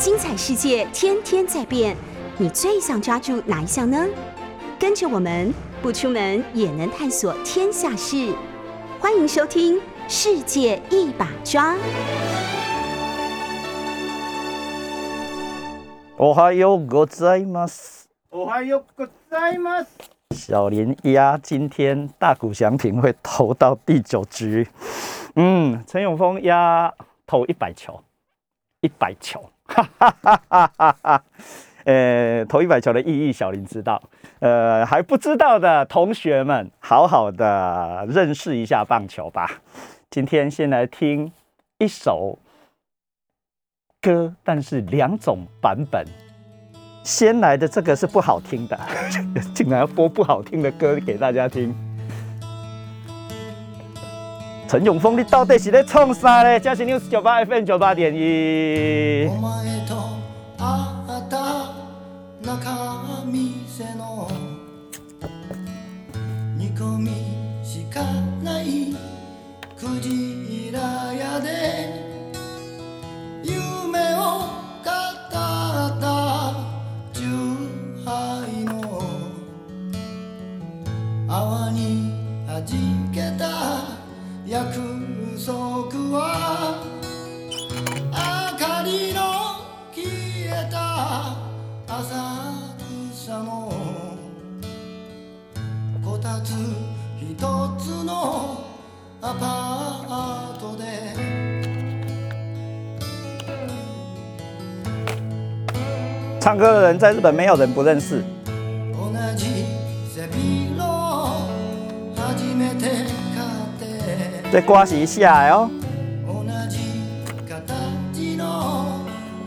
精彩世界天天在变，你最想抓住哪一项呢？跟着我们不出门也能探索天下事，欢迎收听《世界一把抓》。おはようございます。おはようございます。小林鸭今天大谷翔平会投到第九局，嗯，陈永峰鸭投一百球，一百球， 哈哈哈哈哈哈。呃，投一百球的意义，小林知道。呃，还不知道的同学们，好好的认识一下棒球吧。今天先来听一首歌，但是两种版本。先来的这个是不好听的，竟然要播不好听的歌给大家听。陈永峰，你到底是在创啥呢？嘉兴 news 九八 FM 九八点一。お前と会った中店の煮込みしかないクジラ屋で夢を語った酎ハイの泡に弾けた 約束は明かりの消えた浅草のこたつ一つのアパートで唱歌的人在日本没有人不认识。这歌是一下的哦。同じ形の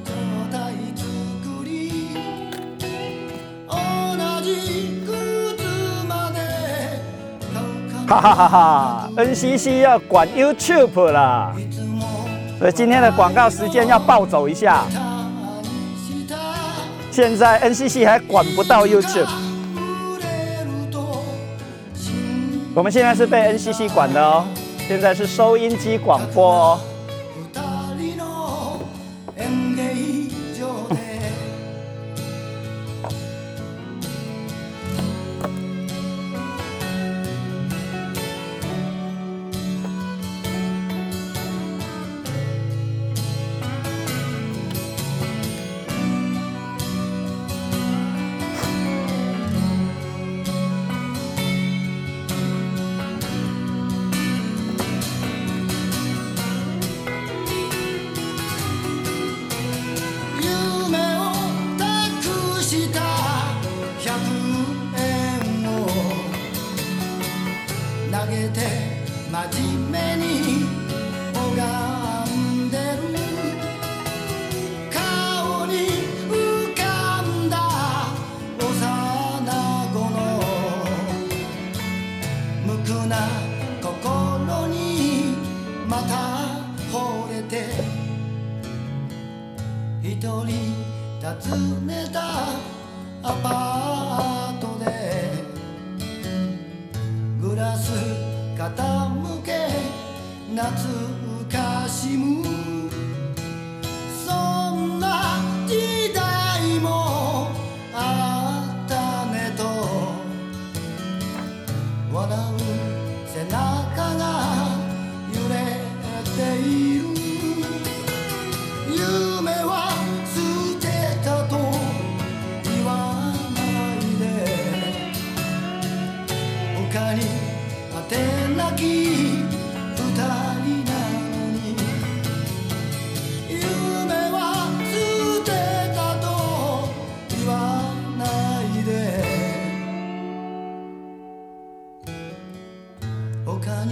状態作り同じ靴まで買う哈哈哈哈！NCC 要管 YouTube 啦，いつも所以今天的广告时间要暴走一下。他にした现在 NCC 还管不到 YouTube，触れると信我们现在是被 NCC 管的哦。 现在是收音机广播哦。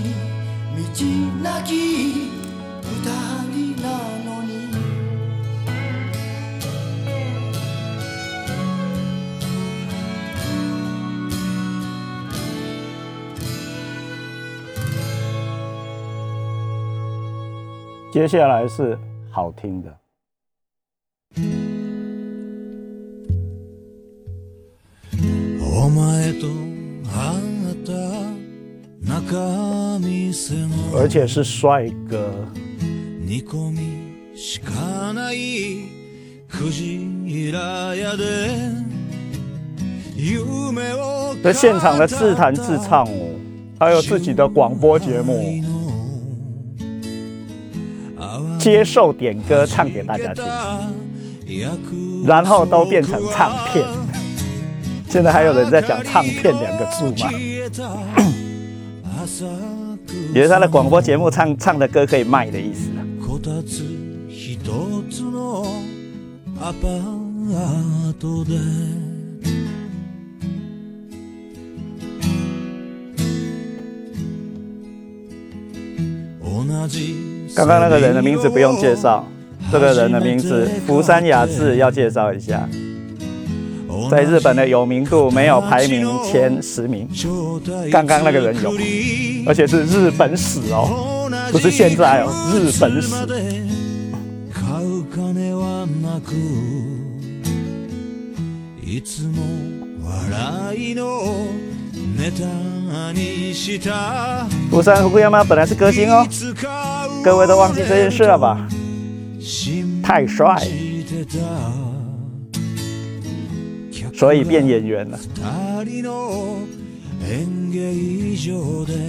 に道なき二人なのに接下来是好听的。 而且是帅哥。煮込みしかない クジラ屋で夢を这现场的自弹自唱哦，还有自己的广播节目，接受点歌唱给大家听，然后都变成唱片。现在还有人在讲唱片两个字吗？ 也是他的广播节目唱唱的歌可以卖的意思。こたつ一つのアパートで同じ刚刚那个人的名字不用介绍，这个人的名字福山雅治要介绍一下， 在日本的有名度没有排名前十名，刚刚那个人有，而且是日本史哦，不是现在哦，日本史。買う金はなくいつも笑いのネタにした福山福山本来是歌星哦，各位都忘记这件事了吧？太帅， 所以变演员了。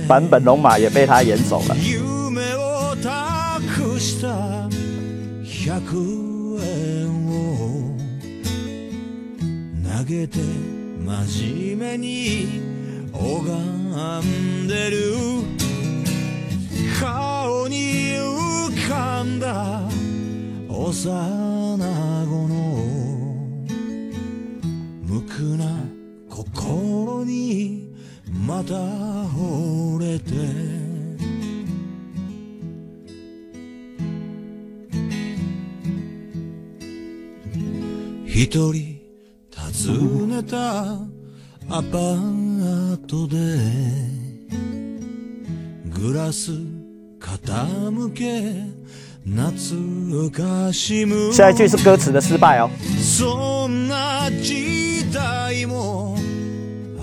坂本龙马也被他演走了。幼子の無垢な心にまた惚れて。一人訪ねたアパートでグラス傾け下一句是歌词的失败哦。そんな時代も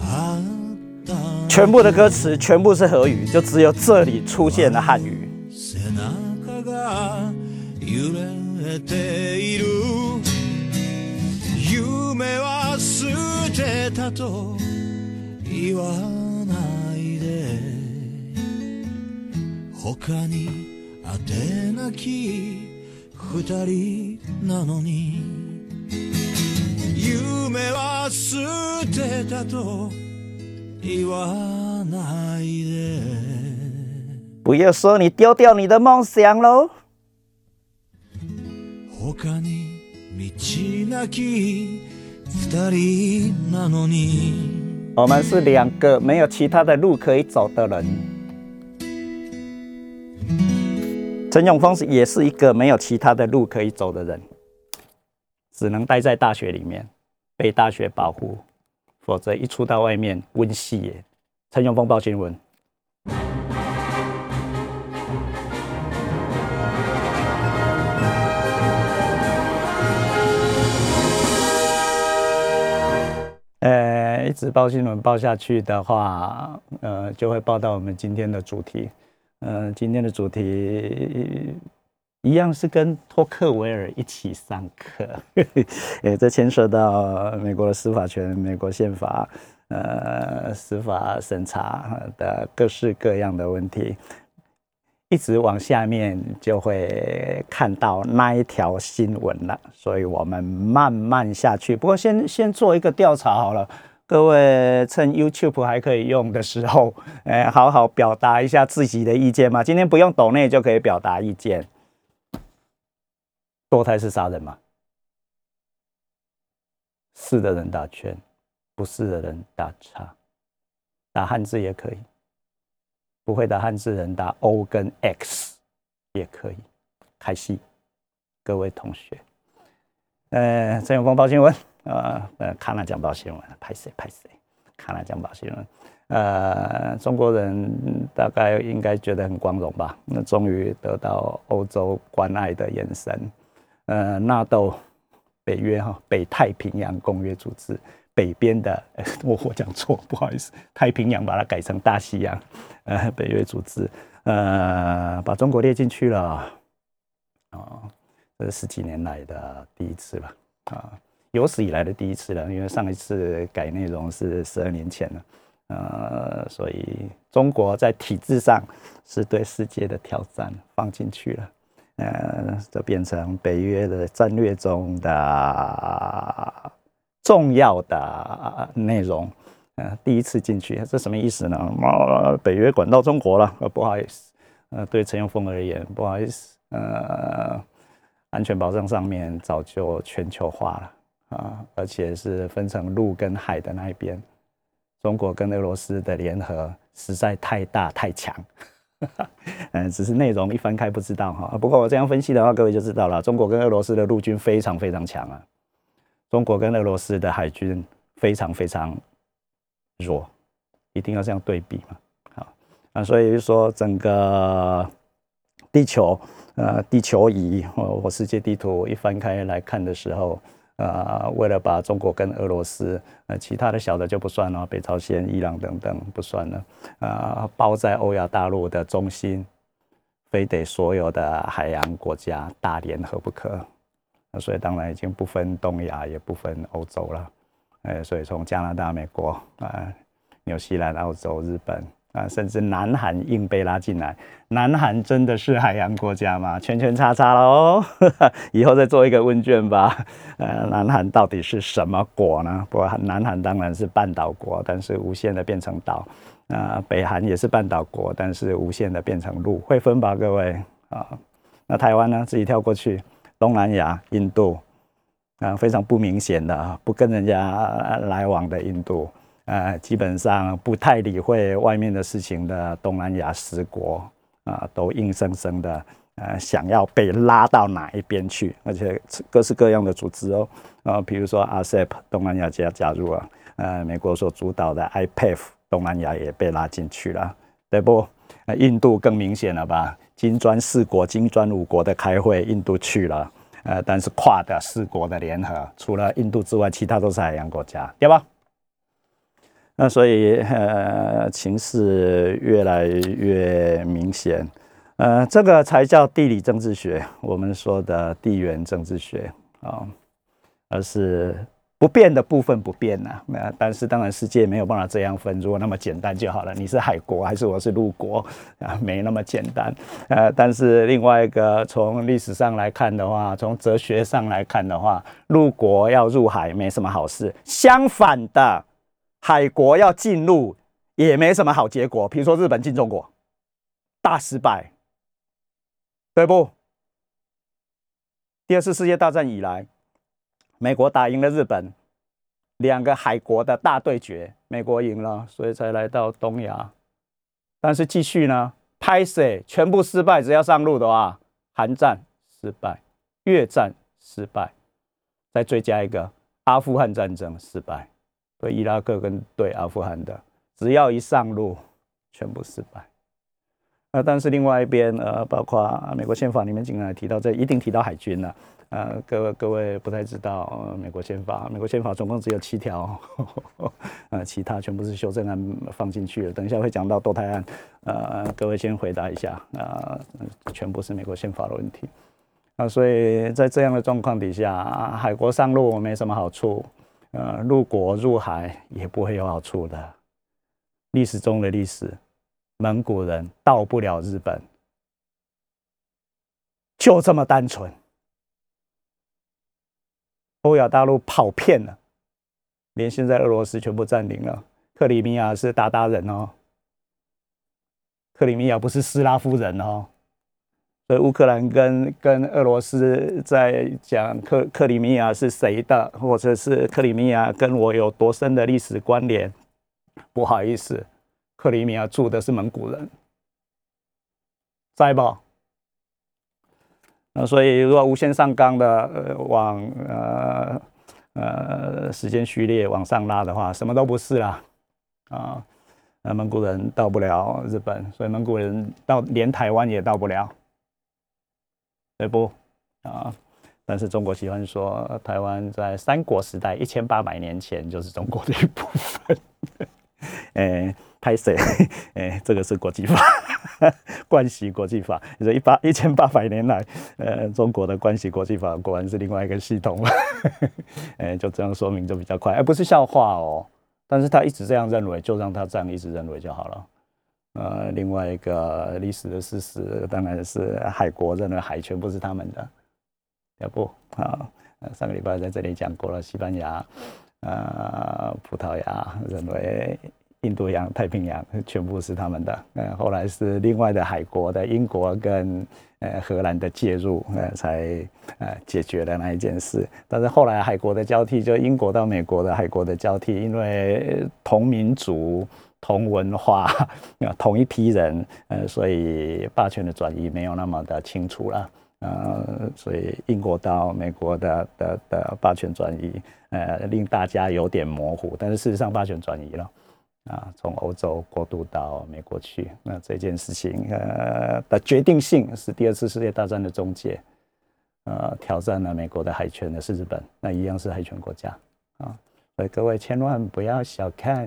あった全部的歌词全部是和语，就只有这里出现了汉语。 背中が揺れている夢は捨てたと言わないで他に当てなき二人なのに夢は捨てたと言わないで不要说你丢掉你的梦想喽。他に道なき二人なのに我们是两个没有其他的路可以走的人。 陈永峰是也是一个没有其他的路可以走的人，只能待在大学里面，被大学保护，否则一出到外面温戏耶。陈永峰报新闻。呃，一直报新闻报下去的话，呃，就会报到我们今天的主题。呃，今天的主题一样是跟托克维尔一起上课，呃，这牵涉到美国的司法权、美国宪法、呃，司法审查的各式各样的问题。一直往下面就会看到那一条新闻了，所以我们慢慢下去。不过先先做一个调查好了，各位趁 YouTube 还可以用的时候，哎，好好表达一下自己的意见嘛。今天不用抖内就可以表达意见。堕胎是杀人吗？是的人打圈，不是的人打叉，打汉字也可以。不会打汉字人打 O 跟 X 也可以。开戏，各位同学，呃，陈永峰报新闻啊，呃，看了讲报新闻，拍谁拍谁，看了讲报新闻，呃，中国人大概应该觉得很光荣吧？那终于得到欧洲关爱的眼神，呃，纳豆北约哈北太平洋公约组织。北边的，我 我讲错，不好意思，太平洋把它改成大西洋，呃，北约组织，呃，把中国列进去了，哦，这是十几年来的第一次吧啊，有史以来的第一次了，因为上一次改内容是十二年前了，呃，所以中国在体制上是对世界的挑战放进去了，呃，这变成北约的战略中的重要的内容。呃，第一次进去，这什么意思呢？啊，北约管到中国了，呃，不好意思，呃，对陈永峰而言，不好意思，呃，安全保障上面早就全球化了啊，而且是分成陆跟海的那一边，中国跟俄罗斯的联合实在太大太强，嗯，只是内容一翻开不知道哈。不过我这样分析的话，各位就知道了，中国跟俄罗斯的陆军非常非常强啊，中国跟俄罗斯的海军非常非常。弱，一定要这样对比嘛？好啊，所以就说整个地球，呃，地球仪或或世界地图一翻开来看的时候，呃，为了把中国跟俄罗斯，呃，其他的小的就不算了，北朝鲜、伊朗等等不算了，啊，包在欧亚大陆的中心，非得所有的海洋国家大联合不可，那所以当然已经不分东亚，也不分欧洲了。哎，所以从加拿大、美国啊、纽西兰、澳洲、日本啊，甚至南韩硬被拉进来。南韩真的是海洋国家吗？圈圈叉叉了哦，以后再做一个问卷吧。呃，南韩到底是什么国呢？不过，南韩当然是半岛国，但是无限的变成岛。啊，北韩也是半岛国，但是无限的变成陆，会分吧，各位啊。那台湾呢？自己跳过去，东南亚、印度。啊，非常不明显的，不跟人家来往的印度，呃，基本上不太理会外面的事情的东南亚十国，啊，都硬生生的，呃，想要被拉到哪一边去，而且各式各样的组织哦，啊，比如说 ASEP 东南亚加加入了，呃，美国所主导的 IPF 东南亚也被拉进去了，对不？呃印度更明显了吧？金砖四国、金砖五国的开会，印度去了。呃，但是跨的四国的联合，除了印度之外，其他都是海洋国家，对吧？那所以呃，情势越来越明显，呃，这个才叫地理政治学，我们说的地缘政治学啊，而是。不变的部分不变呐，那但是当然世界没有办法这样分，如果那么简单就好了。你是海国还是我是陆国啊？没那么简单。呃，但是另外一个从历史上来看的话，从哲学上来看的话，陆国要入海没什么好事。相反的，海国要进入也没什么好结果。比如说日本进中国，大失败，对不？第二次世界大战以来。美国打赢了日本，两个海国的大对决，美国赢了，所以才来到东亚。但是继续呢，拍摄全部失败，只要上路的话，韩战失败，越战失败，再追加一个阿富汗战争失败，对伊拉克跟对阿富汗的，只要一上路，全部失败。呃，但是另外一边，呃，包括美国宪法里面竟然提到，这一定提到海军了。呃，各位各位不太知道，美国宪法，美国宪法总共只有七条，呃，其他全部是修正案放进去了。等一下会讲到堕胎案，呃，各位先回答一下，啊，全部是美国宪法的问题。啊，所以在这样的状况底下，海国上路没什么好处，呃，入国入海也不会有好处的。历史中的历史，蒙古人到不了日本，就这么单纯。欧亚大陆跑遍了，连现在俄罗斯全部占领了。克里米亚是鞑靼人哦，克里米亚不是斯拉夫人哦。乌克兰跟跟俄罗斯在讲克克里米亚是谁的，或者是克里米亚跟我有多深的历史关联？不好意思，克里米亚住的是蒙古人，在不？那所以，如果无限上纲的呃往呃呃时间序列往上拉的话，什么都不是啦啊！那蒙古人到不了日本，所以蒙古人到连台湾也到不了，对不？啊！但是中国喜欢说，台湾在三国时代一千八百年前就是中国的一部分。哎，拍谁？哎，这个是国际法。关系国际法，你说一八一千八百年来，呃，中国的关系国际法果然是另外一个系统了，哎，就这样说明就比较快，而不是笑话哦。但是他一直这样认为，就让他这样一直认为就好了。呃，另外一个历史的事实，当然是海国认为海全部是他们的，要不啊？上个礼拜在这里讲过了，西班牙、呃，葡萄牙认为印度洋、太平洋全部是他们的。呃，后来是另外的海国的英国跟呃荷兰的介入，呃，才呃解决了那一件事。但是后来海国的交替，就英国到美国的海国的交替，因为同民族。同文化啊，同一批人，呃，所以霸权的转移没有那么的清楚了，呃，所以英国到美国的的的霸权转移，呃，令大家有点模糊，但是事实上霸权转移了，啊，从欧洲过渡到美国去，那这件事情呃的决定性是第二次世界大战的终结，呃，挑战了美国的海权的是日本，那一样是海权国家啊，所以各位千万不要小看。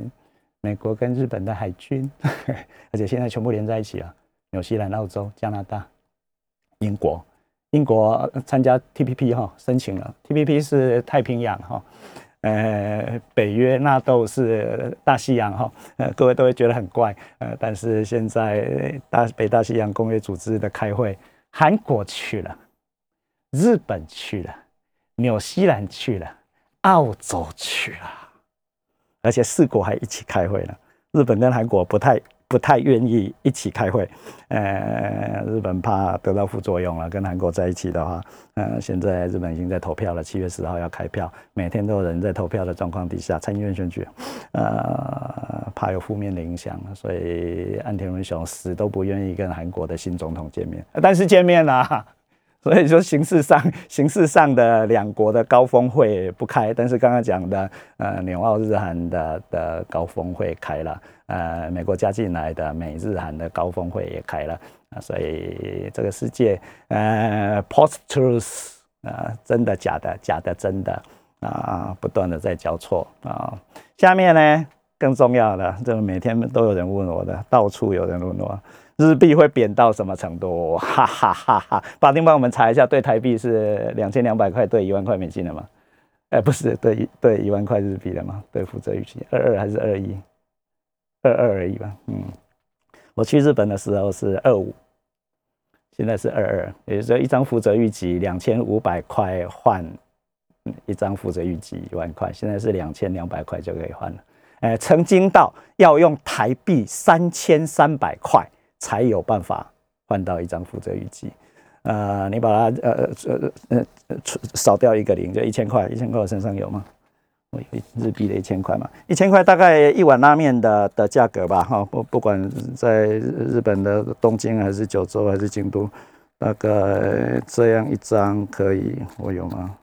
美国跟日本的海军，而且现在全部连在一起了。纽西兰、澳洲、加拿大、英国，英国参加 TPP 哈，申请了 TPP 是太平洋哈，呃，北约纳豆是大西洋哈，呃，各位都会觉得很怪，呃，但是现在大北大西洋工业组织的开会，韩国去了，日本去了，纽西兰去了，澳洲去了。而且四国还一起开会呢，日本跟韩国不太不太愿意一起开会，呃，日本怕得到副作用了，跟韩国在一起的话，呃，现在日本已经在投票了，七月十号要开票，每天都有人在投票的状况底下，参议院选举，呃，怕有负面的影响，所以岸田文雄死都不愿意跟韩国的新总统见面，但是见面了。所以说，形式上形式上的两国的高峰会不开，但是刚刚讲的，呃，纽澳日韩的的高峰会开了，呃，美国加进来的美日韩的高峰会也开了，啊，所以这个世界，呃，post truth，啊，真的假的，假的真的，啊，不断的在交错啊。下面呢，更重要的，就是每天都有人问我的，到处有人问我。日币会贬到什么程度？哈哈哈哈！法丁帮我们查一下，对台币是两千两百块兑一万块美金的吗？哎，不是，对对一万块日币的吗？对负责预期二二还是二一？二二而已吧。嗯，我去日本的时候是二五，现在是二二，也就是说一张负责预期两千五百块换一张负责预期一万块，现在是两千两百块就可以换了。哎，曾经到要用台币三千三百块。才有办法换到一张负责预计，呃，你把它呃呃呃呃少掉一个零，就一千块，一千块我身上有吗？我有日币的一千块嘛，一千块大概一碗拉面的的价格吧，哈，不不管在日本的东京还是九州还是京都，大概这样一张可以，我有吗？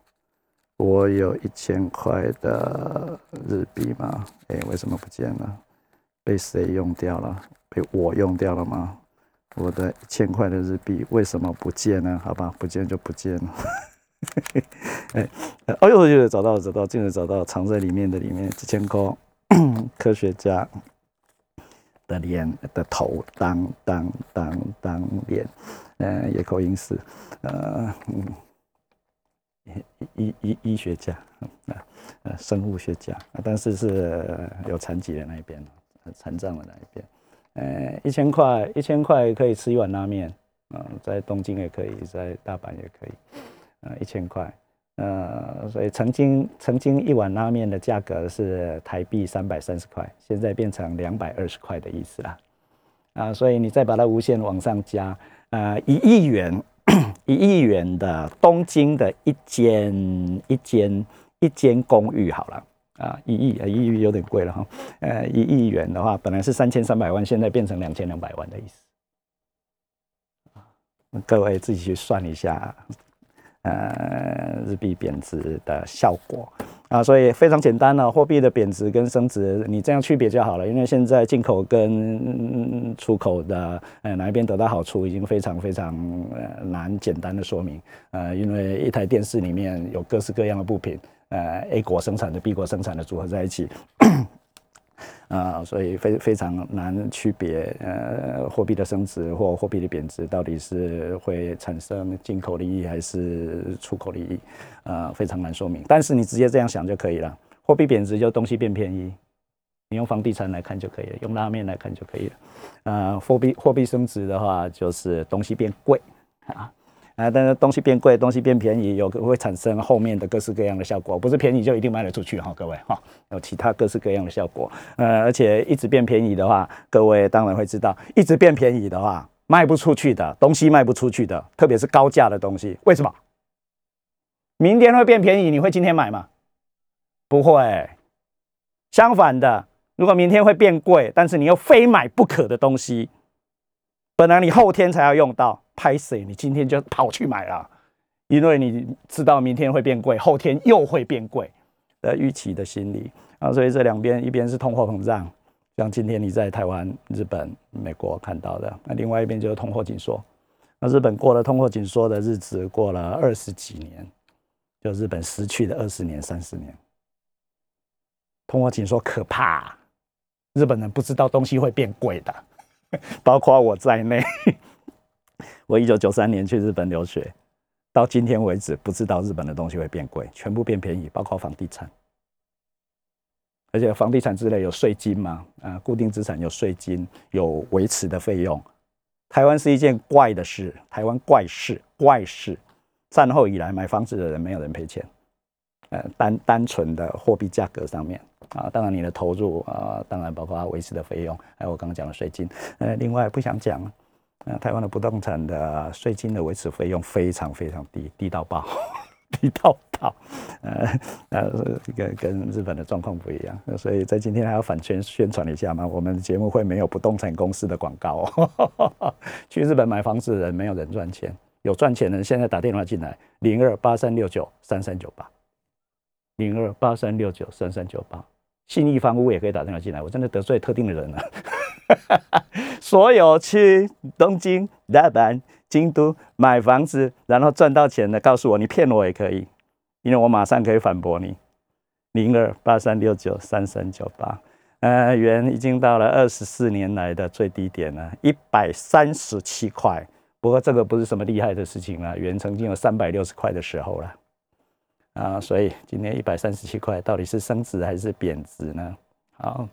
我有一千块的日币吗？哎，为什么不见了？被谁用掉了？被我用掉了吗？我的一千块的日币为什么不见呢？好吧，不见就不见了。哎，哎呦，又找到找到，竟然找到藏在里面的里面几千颗 科学家的脸的头，当当当当脸，嗯，野口英世，呃，医医医学家，呃，生物学家，但是是有残疾的那一边，残障的那一边。呃，一千块，一千块可以吃一碗拉面，嗯，在东京也可以，在大阪也可以，呃，一千块，呃，所以曾经曾经一碗拉面的价格是台币三百三十块，现在变成两百二十块的意思啦，啊，所以你再把它无限往上加，呃，一亿元，一亿元的东京的一间一间一间公寓好了。啊，一亿啊，一亿有点贵了哈。呃，一亿元的话，本来是三千三百万，现在变成两千两百万的意思。各位自己去算一下，呃，日币贬值的效果啊。所以非常简单了，货币的贬值跟升值，你这样区别就好了。因为现在进口跟出口的，呃，哪一边得到好处，已经非常非常呃难简单的说明。呃，因为一台电视里面有各式各样的部品。呃，A 国生产的 B 国生产的组合在一起，啊，所以非非常难区别，呃，货币的升值或货币的贬值到底是会产生进口利益还是出口利益，啊，非常难说明。但是你直接这样想就可以了，货币贬值就东西变便宜，你用房地产来看就可以了，用拉面来看就可以了。呃，货币货币升值的话，就是东西变贵啊。啊，但是东西变贵，东西变便宜，有会产生后面的各式各样的效果，不是便宜就一定卖得出去哈，各位哈，有其他各式各样的效果。呃，而且一直变便宜的话，各位当然会知道，一直变便宜的话，卖不出去的东西卖不出去的，特别是高价的东西，为什么？明天会变便宜，你会今天买吗？不会。相反的，如果明天会变贵，但是你又非买不可的东西，本来你后天才要用到。拍谁？你今天就跑去买了，因为你知道明天会变贵，后天又会变贵的预期的心理啊，所以这两边一边是通货膨胀，像今天你在台湾、日本、美国看到的，那另外一边就是通货紧缩。那日本过了通货紧缩的日子，过了二十几年，就日本失去了二十年、三十年。通货紧缩可怕，日本人不知道东西会变贵的，包括我在内。我一九九三年去日本留学，到今天为止不知道日本的东西会变贵，全部变便宜，包括房地产。而且房地产之类有税金嘛，啊，固定资产有税金，有维持的费用。台湾是一件怪的事，台湾怪事，怪事。战后以来买房子的人没有人赔钱，呃，单单纯的货币价格上面啊，当然你的投入啊，当然包括维持的费用，还有我刚刚讲的税金。呃，另外不想讲了。那台湾的不动产的税金的维持费用非常非常低，低到爆，低到爆。呃呃，跟跟日本的状况不一样，所以在今天还要反宣宣传一下嘛？我们节目会没有不动产公司的广告。去日本买房子的人没有人赚钱，有赚钱的人现在打电话进来，零二八三六九三三九八，零二八三六九三三九八，信义房屋也可以打电话进来，我真的得罪特定的人了。所有去东京、大阪、京都买房子，然后赚到钱的，告诉我你骗我也可以，因为我马上可以反驳你。零二八三六九三三九八，呃，元已经到了二十四年来的最低点了，一百三十七块。不过这个不是什么厉害的事情了，元曾经有三百六十块的时候了，啊，所以今天一百三十七块到底是升值还是贬值呢？好。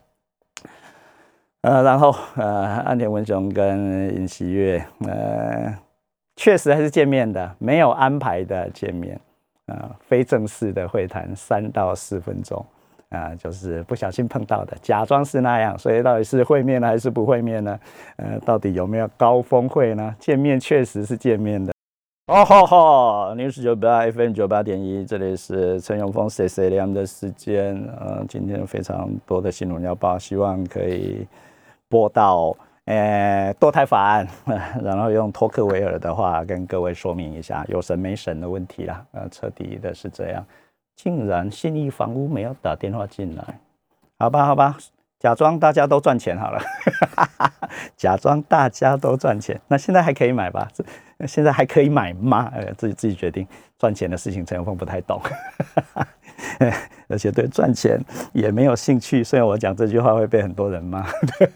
呃，然后呃，安田文雄跟尹锡月，呃，确实还是见面的，没有安排的见面，啊，非正式的会谈，三到四分钟，啊，就是不小心碰到的，假装是那样，所以到底是会面呢，还是不会面呢？呃，到底有没有高峰会呢？见面确实是见面的。哦吼吼，news 九八 FM 九八点一，这里是陈永峰 C C 两的时间，呃，今天非常多的新闻要报，希望可以。播到呃堕胎法案，然后用托克维尔的话跟各位说明一下，有神没神的问题啦。呃，彻底的是这样，竟然信义房屋没有打电话进来，好吧，好吧，假装大家都赚钱好了，假装大家都赚钱，那现在还可以买吧？现在还可以买吗？呃，自己自己决定，赚钱的事情陈永峰不太懂。而且对赚钱也没有兴趣，虽然我讲这句话会被很多人骂。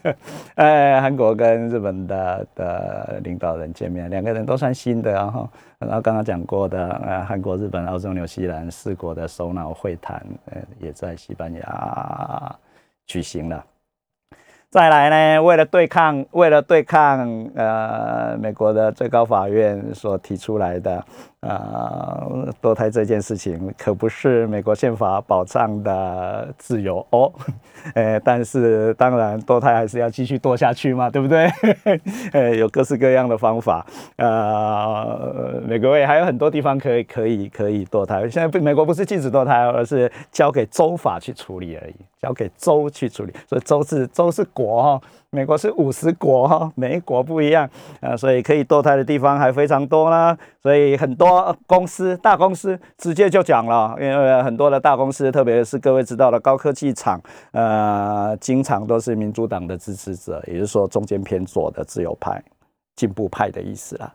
哎，韩国跟日本的的领导人见面，两个人都算新的，然后然后刚刚讲过的，呃，韩国、日本、澳洲、纽西兰四国的首脑会谈，呃，也在西班牙举行了。再来呢，为了对抗，为了对抗，呃，美国的最高法院所提出来的。啊，堕胎这件事情可不是美国宪法保障的自由 哦，呃，但是当然堕胎还是要继续堕下去嘛，对不对？呃，有各式各样的方法，呃，美国也还有很多地方可以可以可以堕胎。现在美国不是禁止堕胎，而是交给州法去处理而已，交给州去处理。所以州是州是国哈。美国是五十国哈，每一国不一样啊，所以可以堕胎的地方还非常多啦。所以很多公司、大公司直接就讲了，因为很多的大公司，特别是各位知道的高科技厂，呃，经常都是民主党的支持者，也就是说中间偏左的自由派、进步派的意思啦。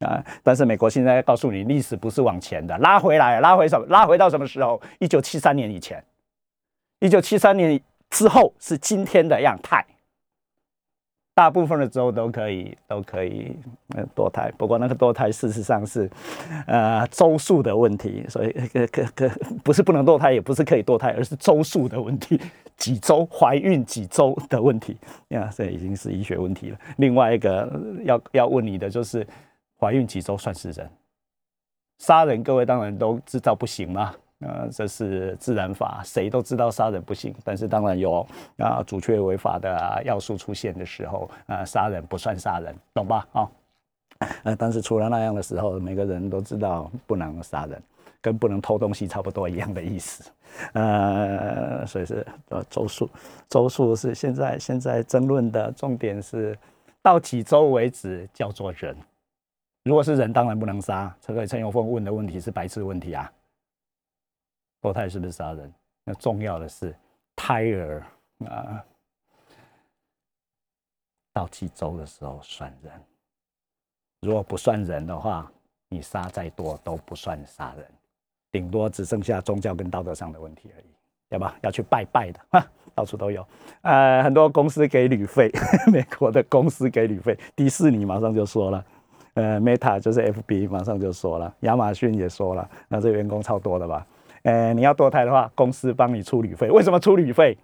啊。但是美国现在告诉你，历史不是往前的，拉回来，拉回什么？拉回到什么时候？一九七三年以前，一九七三年。之后是今天的样态。大部分的州都可以都可以呃堕胎，不过那个堕胎事实上是呃周数的问题，所以可可可不是不能堕胎，也不是可以堕胎，而是周数的问题，几周怀孕几周的问题呀，这已经是医学问题了。另外一个要要问你的就是怀孕几周算是人？杀人，各位当然都知道不行嘛。呃，这是自然法，谁都知道杀人不行，但是当然有啊，主确违法的要素出现的时候，啊，杀人不算杀人，懂吧？啊，呃，但是除了那样的时候，每个人都知道不能杀人，跟不能偷东西差不多一样的意思。呃，所以是呃周数，周数是现在现在争论的重点是到几周为止叫做人？如果是人，当然不能杀。这个陈永峰问的问题是白痴问题啊。堕胎是不是杀人？那重要的是胎儿啊，到几周的时候算人。如果不算人的话，你杀再多都不算杀人，顶多只剩下宗教跟道德上的问题而已，对吧？要去拜拜的哈，到处都有。呃，很多公司给旅费，美国的公司给旅费，迪士尼马上就说了，呃，Meta 就是 FB 马上就说了，亚马逊也说了，那这员工超多的吧？呃，你要堕胎的话，公司帮你出旅费。为什么出旅费？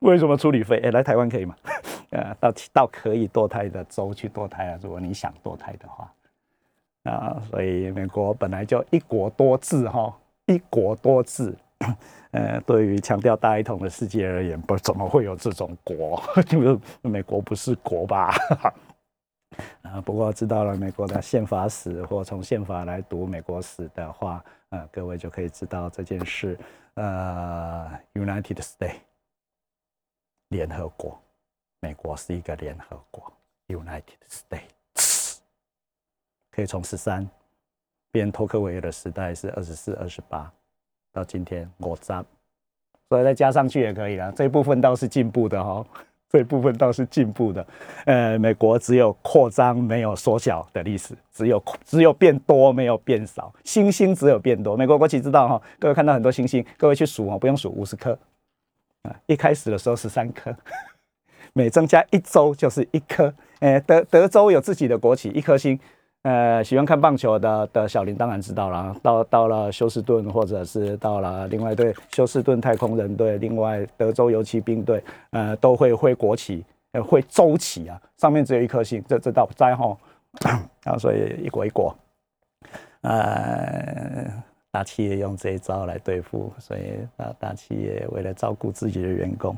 为什么出旅费？哎，来台湾可以吗？呃，到到可以堕胎的州去堕胎啊，如果你想堕胎的话，啊，所以美国本来就一国多制哈，一国多制。呃，对于强调大一统的世界而言，不怎么会有这种国？就美国不是国吧？不过知道了美国的宪法史，或从宪法来读美国史的话。呃，各位就可以知道这件事。呃，United States，联合国，美国是一个联合国。United States 可以从十三变托克维尔的时代是二十四、二十八，到今天我扎，所以再加上去也可以了。这一部分倒是进步的哈。这部分倒是进步的，呃，美国只有扩张没有缩小的历史，只有只有变多没有变少，星星只有变多。美国国旗知道哈，各位看到很多星星，各位去数哦，不用数五十颗啊，一开始的时候十三颗，每增加一周就是一颗。诶，德德州有自己的国旗，一颗星。呃，喜欢看棒球的的小林当然知道了。到到了休斯顿，或者是到了另外一队休斯顿太空人队，另外德州游骑兵队，呃，都会挥国旗，呃，会周旗啊，上面只有一颗星，这这道灾哈，啊，所以一国一国，呃，大企业用这一招来对付，所以啊，大企业为了照顾自己的员工，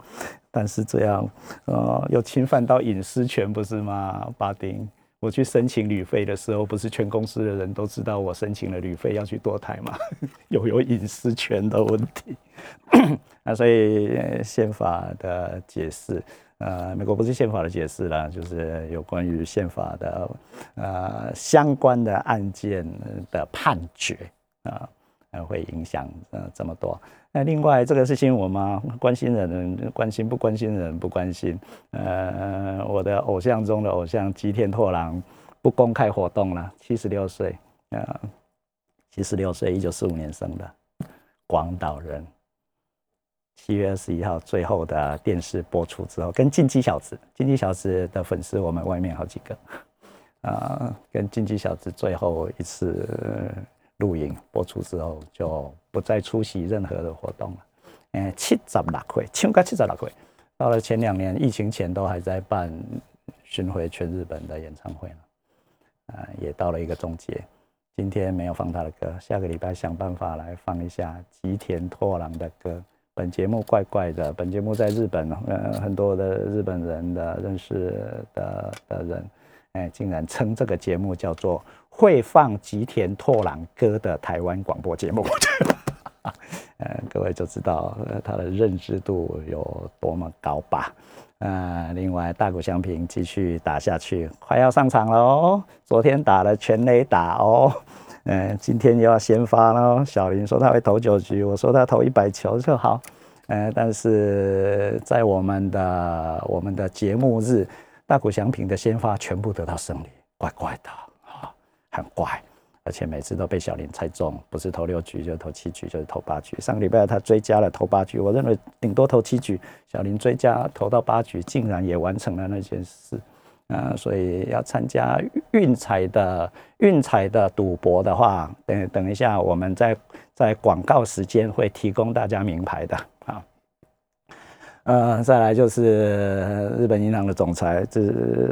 但是这样，呃，又侵犯到隐私权，不是吗，巴丁？我去申请旅费的时候，不是全公司的人都知道我申请了旅费要去堕胎吗？又有隐私权的问题。那所以宪法的解释，呃，美国不是宪法的解释了，就是有关于宪法的呃相关的案件的判决啊，会影响呃这么多。那另外这个事情，我吗？关心的人关心，不关心人不关心。呃，我的偶像中的偶像吉田拓郎不公开活动了，七十六岁啊，七十六岁，一九四五年生的，广岛人。七月二十一号最后的电视播出之后，跟进击小子，进击小子的粉丝我们外面好几个啊，跟进击小子最后一次。录影播出之后，就不再出席任何的活动了。嗯，七十六岁，唱歌七十六岁，到了前两年疫情前都还在办巡回全日本的演唱会呢。啊，也到了一个终结。今天没有放他的歌，下个礼拜想办法来放一下吉田拓郎的歌。本节目怪怪的，本节目在日本，呃，很多的日本人的认识的的人，哎，竟然称这个节目叫做。会放吉田拓郎歌的台湾广播节目，呃，各位就知道他的认知度有多么高吧？呃，另外大谷翔平继续打下去，快要上场了哦。昨天打了全垒打哦，嗯，今天又要先发喽。小林说他会投九局，我说他投一百球就好。呃，但是在我们的我们的节目日，大谷翔平的先发全部得到胜利，怪怪的啊。很怪，而且每次都被小林猜中，不是投六局就投七局，就是投八局。上个礼拜他追加了投八局，我认为顶多投七局，小林追加投到八局，竟然也完成了那件事。啊，所以要参加运彩的运彩的赌博的话，等等一下，我们在在广告时间会提供大家名牌的啊。呃，再来就是日本银行的总裁，这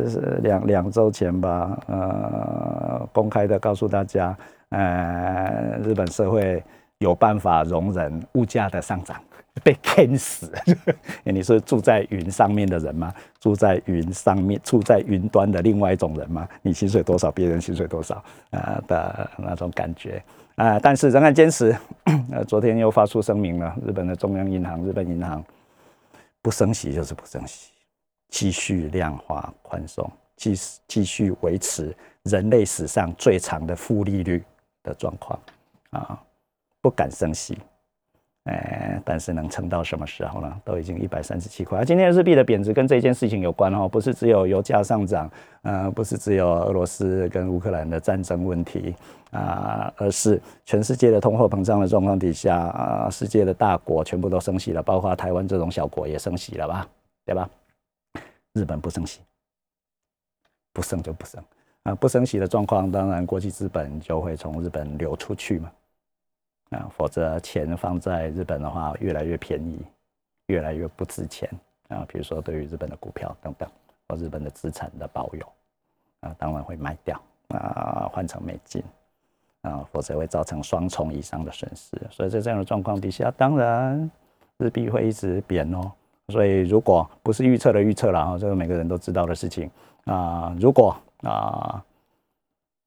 是两两周前吧，呃，公开的告诉大家，呃，日本社会有办法容忍物价的上涨。被坑死！你是住在云上面的人吗？住在云上面，住在云端的另外一种人吗？你薪水多少，别人薪水多少啊的那种感觉啊！但是仍然坚持。呃，昨天又发出声明了，日本的中央银行，日本银行不升息就是不升息，继续量化宽松，继继续维持人类史上最长的负利率的状况啊，不敢升息。哎，但是能撑到什么时候呢？都已经一百三十七块。今天日币的贬值跟这件事情有关哦，不是只有油价上涨，呃，不是只有俄罗斯跟乌克兰的战争问题啊，而是全世界的通货膨胀的状况底下啊，世界的大国全部都升息了，包括台湾这种小国也升息了吧？对吧？日本不升息，不升就不升啊，不升息的状况，当然国际资本就会从日本流出去嘛。啊，否则钱放在日本的话，越来越便宜，越来越不值钱啊。比如说，对于日本的股票等等，或日本的资产的保有啊，当然会卖掉啊，换成美金啊，否则会造成双重以上的损失。所以在这样的状况底下，当然日币会一直贬哦。所以如果不是预测的预测了啊，这个每个人都知道的事情啊，如果啊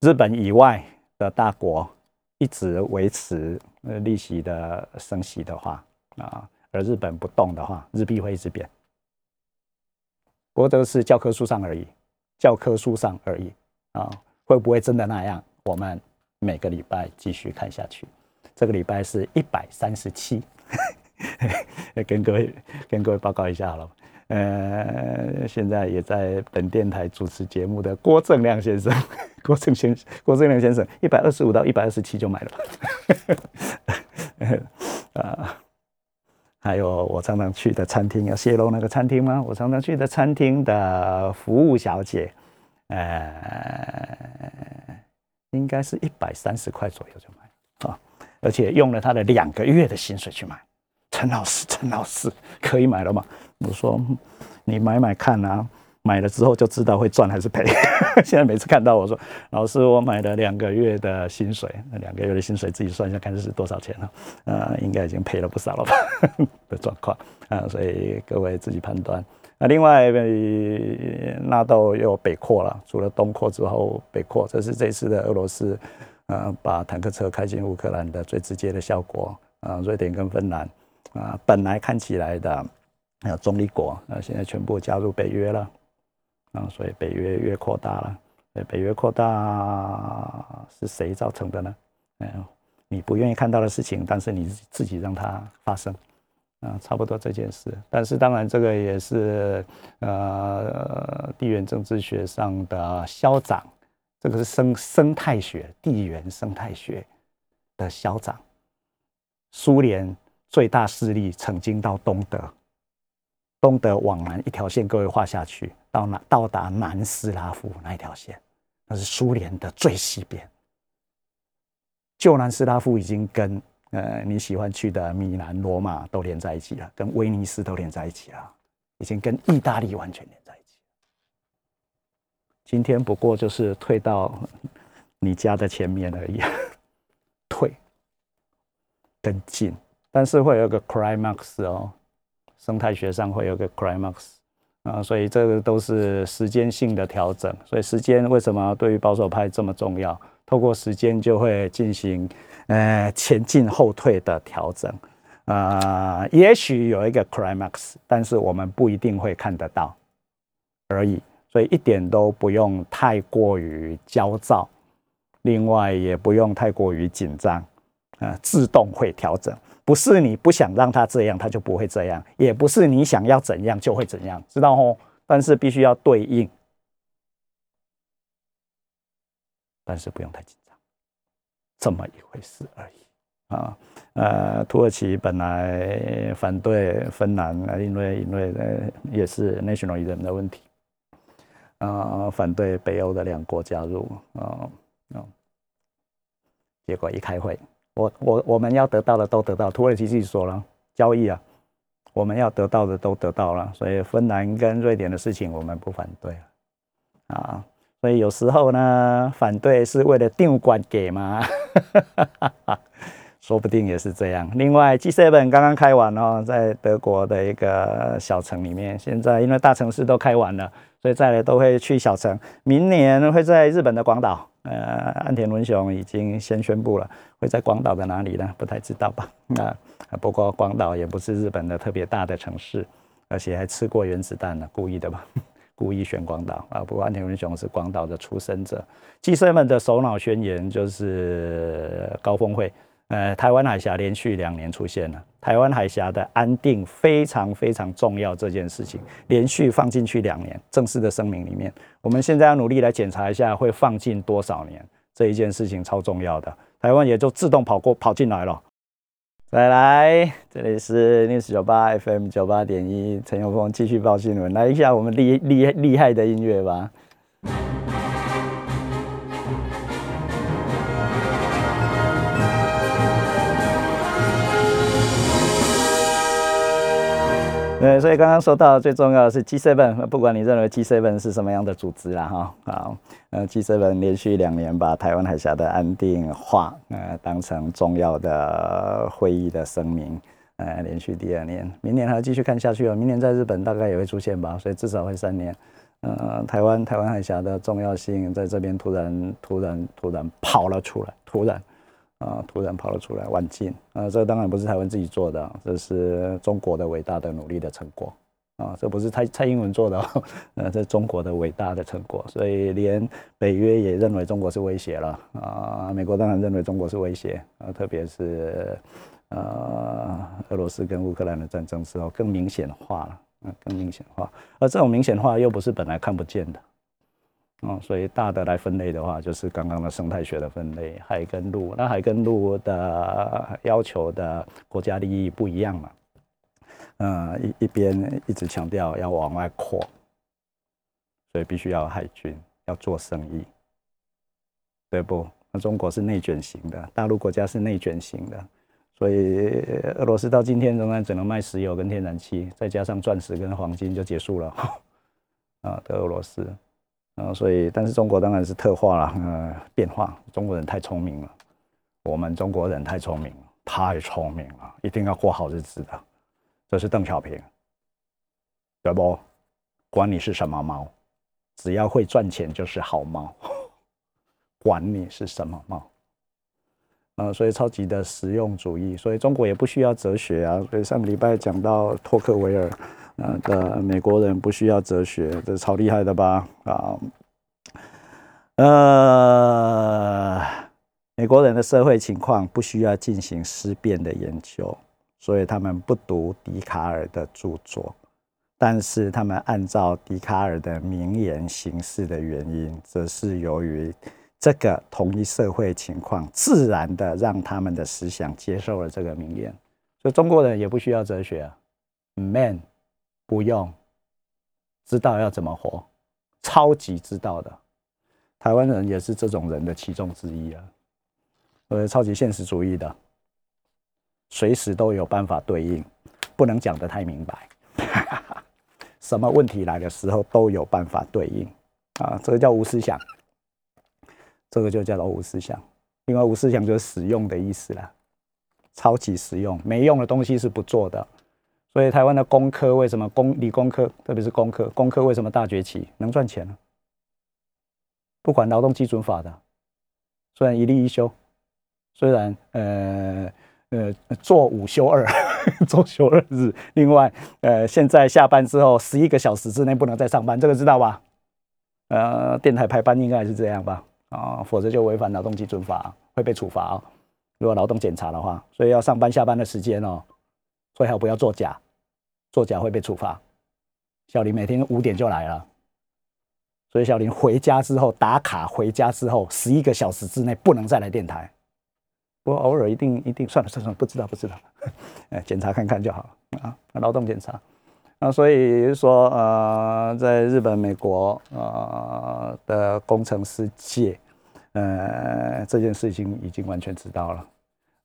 日本以外的大国。一直维持呃利息的升息的话啊，而日本不动的话，日币会一直贬。不过这个是教科书上而已，教科书上而已啊，会不会真的那样？我们每个礼拜继续看下去。这个礼拜是一百三十七，跟各位跟各位报告一下好了。呃，现在也在本电台主持节目的郭正亮先生，郭正先郭正亮先生，一百二十五到一百二十七就买了吧？啊，还有我常常去的餐厅，要泄露那个餐厅吗？我常常去的餐厅的服务小姐，呃，应该是一百三十块左右就买啊，而且用了他的两个月的薪水去买。陈老师，陈老师，可以买了吗？我说你买买看啊，买了之后就知道会赚还是赔。现在每次看到我说，老师，我买了两个月的薪水，那两个月的薪水自己算一下，看是多少钱了？呃，应该已经赔了不少了吧？的状况啊，所以各位自己判断。那另外，纳豆又北扩了，除了东扩之后北扩，这是这次的俄罗斯呃把坦克车开进乌克兰的最直接的效果啊。瑞典跟芬兰。啊，本来看起来的还有中立国，那现在全部加入北约了，啊，所以北约越扩大了。北约扩大是谁造成的呢？嗯，你不愿意看到的事情，但是你自己让它发生，啊，差不多这件事。但是当然，这个也是呃地缘政治学上的消长，这个是生生态学、地缘生态学的消长。苏联。最大势力曾经到东德，东德往南一条线，各位画下去，到南到达南斯拉夫那一条线，那是苏联的最西边。旧南斯拉夫已经跟呃你喜欢去的米兰、罗马都连在一起了，跟威尼斯都连在一起了，已经跟意大利完全连在一起。今天不过就是退到你家的前面而已，退跟进。但是会有个 climax 哦，生态学上会有个 climax 啊，所以这个都是时间性的调整。所以时间为什么对于保守派这么重要？透过时间就会进行呃前进后退的调整啊，也许有一个 climax，但是我们不一定会看得到而已。所以一点都不用太过于焦躁，另外也不用太过于紧张啊，自动会调整。不是你不想让他这样，他就不会这样；也不是你想要怎样就会怎样，知道哦？但是必须要对应，但是不用太紧张，这么一回事而已啊。呃，土耳其本来反对芬兰，因为因为呃也是 nationalism 的问题，啊，反对北欧的两国加入啊啊，结果一开会，我我我们要得到的都得到，土耳其自己说了交易啊，我们要得到的都得到了，所以芬兰跟瑞典的事情我们不反对啊，所以有时候呢，反对是为了定管给嘛。说不定也是这样。另外，G7 刚刚开完哦，在德国的一个小城里面。现在因为大城市都开完了，所以再来都会去小城。明年会在日本的广岛，呃，安田文雄已经先宣布了，会在广岛的哪里呢？不太知道吧？啊不过广岛也不是日本的特别大的城市，而且还吃过原子弹呢，故意的吧？故意选广岛啊？不过安田文雄是广岛的出生者。G7 的首脑宣言就是高峰会。呃，台湾海峡连续两年出现了台湾海峡的安定非常非常重要这件事情，连续放进去两年，正式的声明里面，我们现在要努力来检查一下会放进多少年这一件事情超重要的，台湾也就自动跑过跑进来了。再来，这里是 news 九八 FM 九八点一，陈永峰继续报新闻，来一下我们厉厉厉害的音乐吧。对，所以刚刚说到最重要的是 G7，不管你认为 G7 是什么样的组织啦，哈，好，呃，G7 连续两年把台湾海峡的安定化，呃，当成重要的会议的声明，呃，连续第二年，明年还要继续看下去哦，明年在日本大概也会出现吧，所以至少会三年，呃，台湾台湾海峡的重要性在这边突然突然突然跑了出来，突然。啊！突然跑了出来，万进啊！这当然不是台湾自己做的，这是中国的伟大的努力的成果啊！这不是蔡蔡英文做的，呃，这是中国的伟大的成果。所以连北约也认为中国是威胁了啊！美国当然认为中国是威胁啊！特别是呃，俄罗斯跟乌克兰的战争之后更明显化了，啊，更明显化。而这种明显化又不是本来看不见的。哦，所以大的来分类的话，就是刚刚的生态学的分类，海跟陆。那海跟陆的要求的国家利益不一样嘛？嗯，一一边一直强调要往外扩，所以必须要海军，要做生意，对不？那中国是内卷型的，大陆国家是内卷型的，所以俄罗斯到今天仍然只能卖石油跟天然气，再加上钻石跟黄金就结束了。啊，的俄罗斯。啊，所以，但是中国当然是特化了，呃，变化。中国人太聪明了，我们中国人太聪明了，太聪明了，一定要过好日子的。这是邓小平，对不？管你是什么猫，只要会赚钱就是好猫。管你是什么猫，啊，所以超级的实用主义。所以中国也不需要哲学啊。所以上个礼拜讲到托克维尔。那的美国人不需要哲学，这超厉害的吧？啊，呃，美国人的社会情况不需要进行思辨的研究，所以他们不读笛卡尔的著作，但是他们按照笛卡尔的名言行事的原因，则是由于这个同一社会情况，自然的让他们的思想接受了这个名言。所以中国人也不需要哲学，man。不用知道要怎么活，超级知道的。台湾人也是这种人的其中之一啊，呃，超级现实主义的，随时都有办法对应，不能讲得太明白。什么问题来的时候都有办法对应啊，这个叫无思想，这个就叫做五思想。另外，五思想就是实用的意思啦，超级实用，没用的东西是不做的。所以台湾的工科为什么工理工科，特别是工科，工科为什么大崛起？能赚钱呢？不管劳动基准法的，虽然一例一休，虽然呃呃做五休二，做休二日，另外呃现在下班之后十一个小时之内不能再上班，这个知道吧？呃，电台排班应该是这样吧？啊，否则就违反劳动基准法，会被处罚。哦如果劳动检查的话，所以要上班下班的时间哦，最好不要作假。作假会被处罚。小林每天五点就来了，所以小林回家之后打卡，回家之后十一个小时之内不能再来电台，不过偶尔一定一定算了算了，不知道不知道，哎，检查看看就好了啊，劳动检查。啊，所以说呃，在日本、美国呃的工程师界，呃，这件事情已经完全知道了。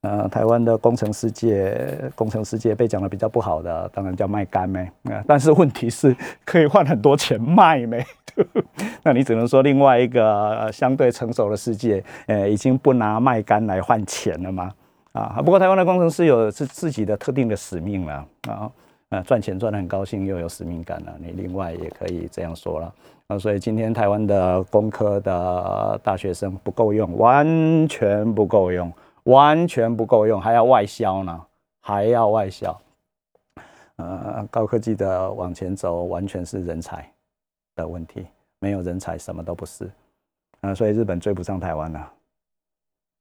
呃，台湾的工程师界，工程师界被讲的比较不好的，当然叫卖干没。啊，但是问题是可以换很多钱卖没？那你只能说另外一个相对成熟的世界，呃，已经不拿卖干来换钱了吗？啊，不过台湾的工程师有自自己的特定的使命了啊，呃，赚钱赚得很高兴，又有使命感了。你另外也可以这样说了啊。所以今天台湾的工科的大学生不够用，完全不够用。完全不够用，还要外销呢，还要外销。呃，高科技的往前走，完全是人才的问题，没有人才什么都不是。啊，所以日本追不上台湾了，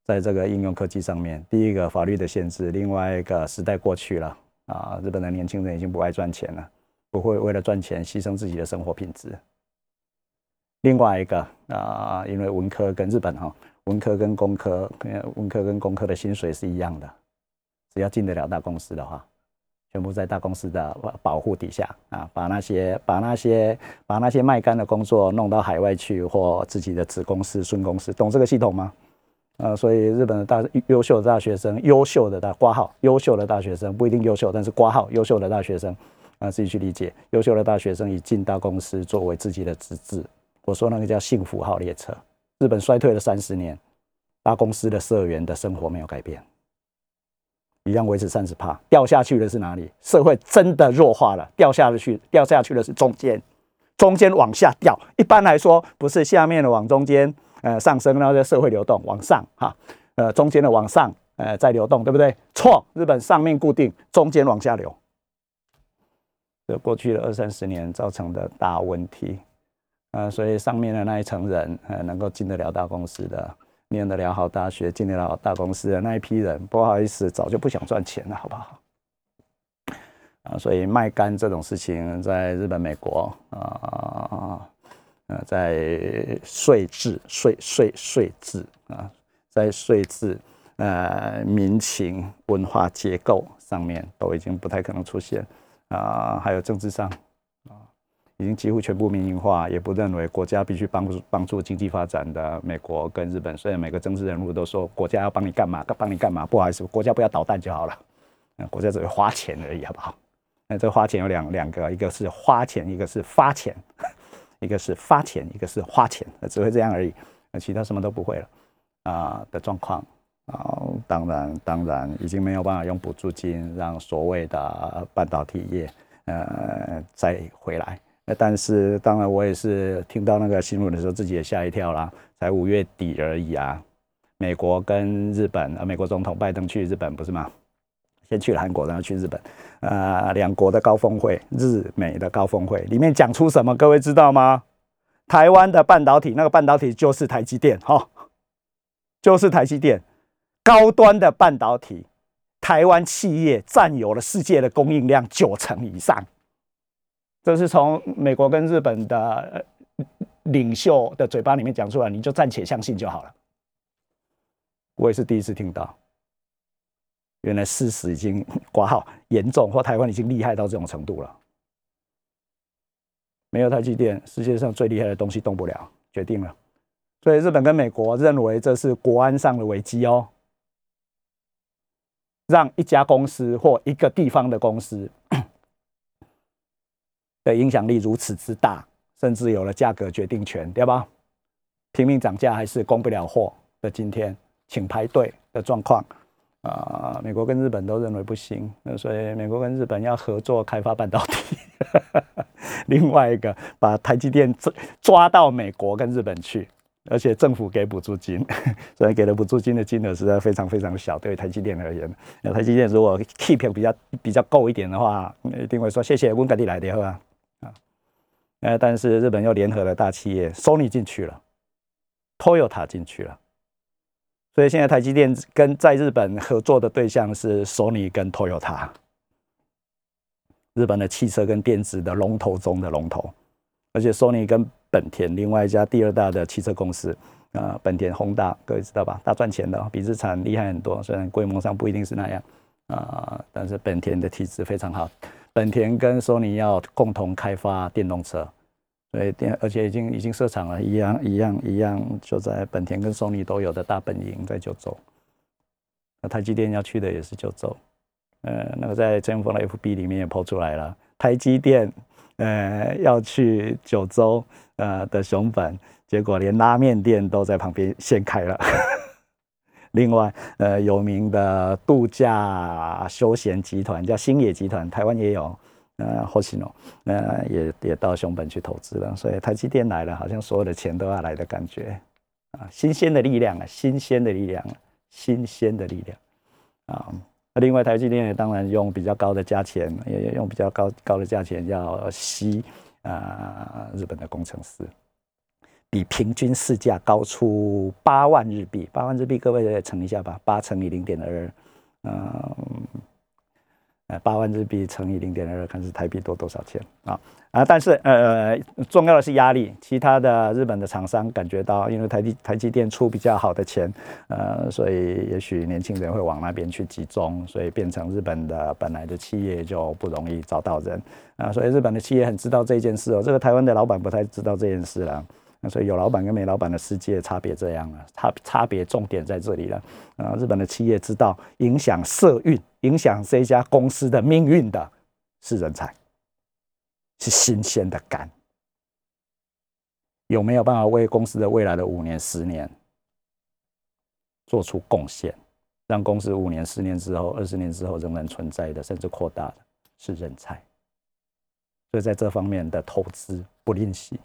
在这个应用科技上面，第一个法律的限制，另外一个时代过去了啊，日本的年轻人已经不爱赚钱了，不会为了赚钱牺牲自己的生活品质。另外一个啊，因为文科跟日本哈。文科跟工科，文科跟工科的薪水是一样的，只要进得了大公司的话，全部在大公司的保护底下啊，把那些把那些把那些卖干的工作弄到海外去或自己的子公司、孙公司，懂这个系统吗？呃，所以日本的大优秀的大学生，优秀的大挂号，优秀的大学生不一定优秀，但是挂号优秀的大学生啊，自己去理解，优秀的大学生以进大公司作为自己的资质，我说那个叫幸福号列车。日本衰退了三十年，大公司的社员的生活没有改变，一样维持三十趴。掉下去的是哪里？社会真的弱化了，掉下去，掉下去的是中间，中间往下掉。一般来说，不是下面的往中间，呃，上升，然后在社会流动往上，哈，呃，中间的往上，呃，在流动，对不对？错，日本上面固定，中间往下流。这过去的二三十年造成的大问题。呃，所以上面的那一层人，呃，能够进得了大公司的，念得了好大学，进得了大公司的那一批人，不好意思，早就不想赚钱了，好不好？啊，所以卖干这种事情，在日本、美国啊，在税制、税税税制啊，在税制、呃，民情、文化结构上面，都已经不太可能出现啊，还有政治上啊。已经几乎全部民营化，也不认为国家必须帮助帮助经济发展的美国跟日本。虽然每个政治人物都说国家要帮你干嘛，帮你干嘛，不好意思，国家不要捣蛋就好了。嗯，国家只会花钱而已，好不好？那这花钱有两两个，一个是花钱，一个是发钱，一个是发钱，一个是花钱，只会这样而已，其他什么都不会了啊的状况啊。当然，当然已经没有办法用补助金让所谓的半导体业呃再回来。那但是，当然，我也是听到那个新闻的时候，自己也吓一跳啦。才五月底而已啊，美国跟日本，呃，美国总统拜登去日本不是吗？先去了韩国，然后去日本，呃，两国的高峰会，日美的高峰会，里面讲出什么？各位知道吗？台湾的半导体，那个半导体就是台积电，哈，就是台积电，高端的半导体，台湾企业占有了世界的供应量九成以上。这是从美国跟日本的领袖的嘴巴里面讲出来，你就暂且相信就好了。我也是第一次听到，原来事实已经 挂号严重，或台湾已经厉害到这种程度了。没有台积电，世界上最厉害的东西动不了，决定了。所以日本跟美国认为这是国安上的危机哦，让一家公司或一个地方的公司。的影响力如此之大，甚至有了价格决定权，对吧？拼命涨价还是供不了货的今天，请排队的状况啊！美国跟日本都认为不行，那所以美国跟日本要合作开发半导体。另外一个，把台积电抓抓到美国跟日本去，而且政府给补助金，虽然给的补助金的金额实在非常非常小，对台积电而言，那台积电如果 keep 比较比较够一点的话，一定会说谢谢温格蒂来的啊。呃，但是日本又联合了大企业，Sony 进去了，Toyota 进去了，所以现在台积电跟在日本合作的对象是 Sony 跟 Toyota，日本的汽车跟电子的龙头中的龙头，而且 Sony 跟本田另外一家第二大的汽车公司，啊，本田、宏大，各位知道吧？大赚钱的，比日产厉害很多，虽然规模上不一定是那样啊，但是本田的体质非常好。本田跟索尼要共同开发电动车，所以电而且已经已经设厂了，一样一样一样，就在本田跟索尼都有的大本营在九州。那台积电要去的也是九州，呃，那个在陈峰的 FB 里面也抛出来了，台积电呃要去九州呃的熊本，结果连拉面店都在旁边先开了。另外，呃，有名的度假休闲集团叫星野集团，台湾也有，呃，Hoshino，呃，也也到熊本去投资了，所以台积电来了，好像所有的钱都要来的感觉，啊，新鲜的力量啊，新鲜的力量，新鲜的力量，啊，那另外台积电也当然用比较高的价钱，也用比较高高的价钱要吸啊日本的工程师。比平均市价高出八万日币，八万日币，各位乘一下吧，八乘以零点二，嗯，呃，八万日币乘以零点二，看是台币多多少钱啊？啊，但是呃，重要的是压力，其他的日本的厂商感觉到，因为台积台积电出比较好的钱，呃，所以也许年轻人会往那边去集中，所以变成日本的本来的企业就不容易找到人啊，所以日本的企业很知道这件事哦，这个台湾的老板不太知道这件事了。那所以有老板跟没老板的世界差别这样了，差差别重点在这里了。啊，日本的企业知道影响社运、影响这家公司的命运的是人才，是新鲜的肝，有没有办法为公司的未来的五年、十年做出贡献，让公司五年、十年之后、二十年之后仍然存在的，甚至扩大的是人才。所以在这方面的投资不吝惜。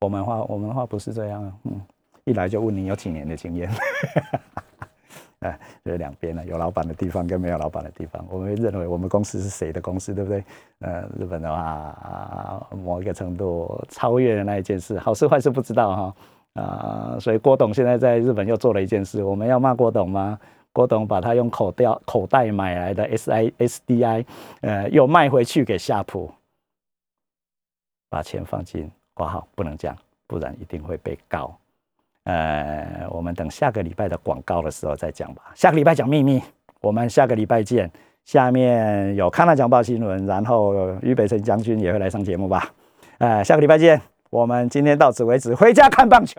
我们话，我们话不是这样啊，嗯，一来就问你有几年的经验，哎，就是两边了，有老板的地方跟没有老板的地方，我们认为我们公司是谁的公司，对不对？呃，日本的话，某一个程度超越了那一件事，好事坏事不知道哈，啊，所以郭董现在在日本又做了一件事，我们要骂郭董吗？郭董把他用口袋口袋买来的 S I S D I，呃，又卖回去给夏普，把钱放进。挂号不能讲，不然一定会被告。呃，我们等下个礼拜的广告的时候再讲吧。下个礼拜讲秘密，我们下个礼拜见。下面有康纳讲报新闻，然后俞北辰将军也会来上节目吧。呃，下个礼拜见。我们今天到此为止，回家看棒球。